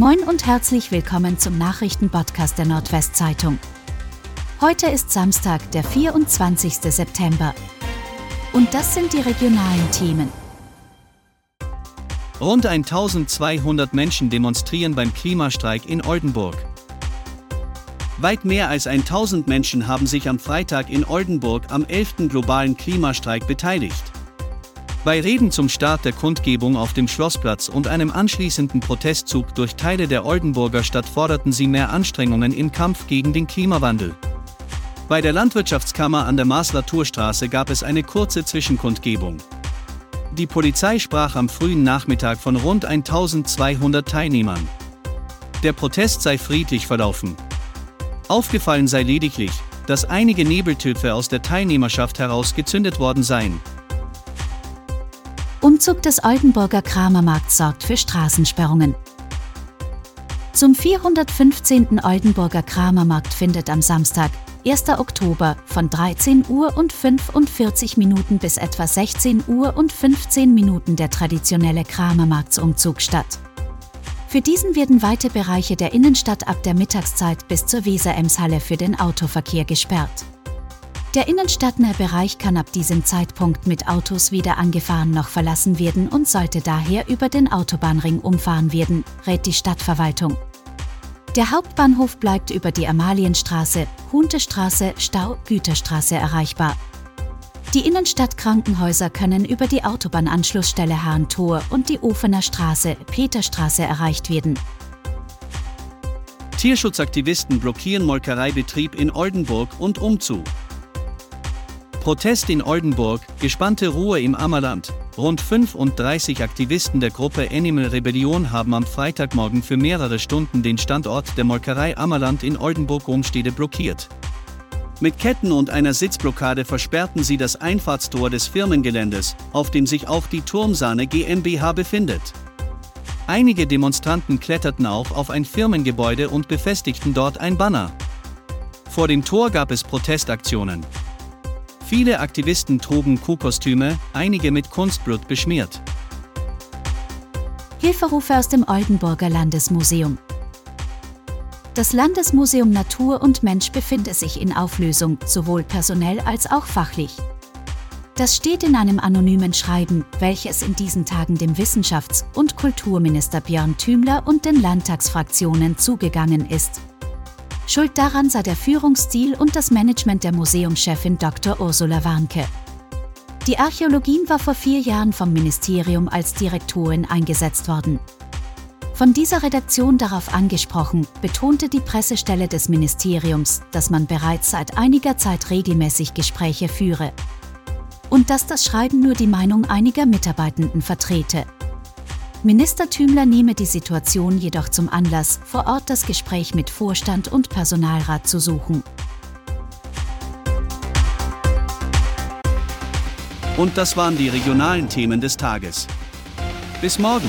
Moin und herzlich willkommen zum Nachrichtenpodcast der Nordwestzeitung. Heute ist Samstag, der 24. September. Und das sind die regionalen Themen. Rund 1200 Menschen demonstrieren beim Klimastreik in Oldenburg. Weit mehr als 1000 Menschen haben sich am Freitag in Oldenburg am 11. globalen Klimastreik beteiligt. Bei Reden zum Start der Kundgebung auf dem Schlossplatz und einem anschließenden Protestzug durch Teile der Oldenburger Stadt forderten sie mehr Anstrengungen im Kampf gegen den Klimawandel. Bei der Landwirtschaftskammer an der Maßler-Turstraße gab es eine kurze Zwischenkundgebung. Die Polizei sprach am frühen Nachmittag von rund 1200 Teilnehmern. Der Protest sei friedlich verlaufen. Aufgefallen sei lediglich, dass einige Nebeltöpfe aus der Teilnehmerschaft heraus gezündet worden seien. Umzug des Oldenburger Kramermarkts sorgt für Straßensperrungen. Zum 415. Oldenburger Kramermarkt findet am Samstag, 1. Oktober, von 13 Uhr und 45 Minuten bis etwa 16 Uhr und 15 Minuten der traditionelle Kramermarktsumzug statt. Für diesen werden weite Bereiche der Innenstadt ab der Mittagszeit bis zur Weser-Emshalle für den Autoverkehr gesperrt. Der innenstadtnahe Bereich kann ab diesem Zeitpunkt mit Autos weder angefahren noch verlassen werden und sollte daher über den Autobahnring umfahren werden, rät die Stadtverwaltung. Der Hauptbahnhof bleibt über die Amalienstraße, Huntestraße, Stau, Güterstraße erreichbar. Die Innenstadtkrankenhäuser können über die Autobahnanschlussstelle Hahn-Tor und die Ofener Straße, Peterstraße erreicht werden. Tierschutzaktivisten blockieren Molkereibetrieb in Oldenburg und umzu. Protest in Oldenburg, gespannte Ruhe im Ammerland. Rund 35 Aktivisten der Gruppe Animal Rebellion haben am Freitagmorgen für mehrere Stunden den Standort der Molkerei Ammerland in Oldenburg-Rumstede blockiert. Mit Ketten und einer Sitzblockade versperrten sie das Einfahrtstor des Firmengeländes, auf dem sich auch die Turmsahne GmbH befindet. Einige Demonstranten kletterten auch auf ein Firmengebäude und befestigten dort ein Banner. Vor dem Tor gab es Protestaktionen. Viele Aktivisten trugen Kuhkostüme, einige mit Kunstblut beschmiert. Hilferufe aus dem Oldenburger Landesmuseum. Das Landesmuseum Natur und Mensch befindet sich in Auflösung, sowohl personell als auch fachlich. Das steht in einem anonymen Schreiben, welches in diesen Tagen dem Wissenschafts- und Kulturminister Björn Thümler und den Landtagsfraktionen zugegangen ist. Schuld daran sei der Führungsstil und das Management der Museumschefin Dr. Ursula Warnke. Die Archäologin war vor vier Jahren vom Ministerium als Direktorin eingesetzt worden. Von dieser Redaktion darauf angesprochen, betonte die Pressestelle des Ministeriums, dass man bereits seit einiger Zeit regelmäßig Gespräche führe. Und dass das Schreiben nur die Meinung einiger Mitarbeitenden vertrete. Minister Thümler nehme die Situation jedoch zum Anlass, vor Ort das Gespräch mit Vorstand und Personalrat zu suchen. Und das waren die regionalen Themen des Tages. Bis morgen!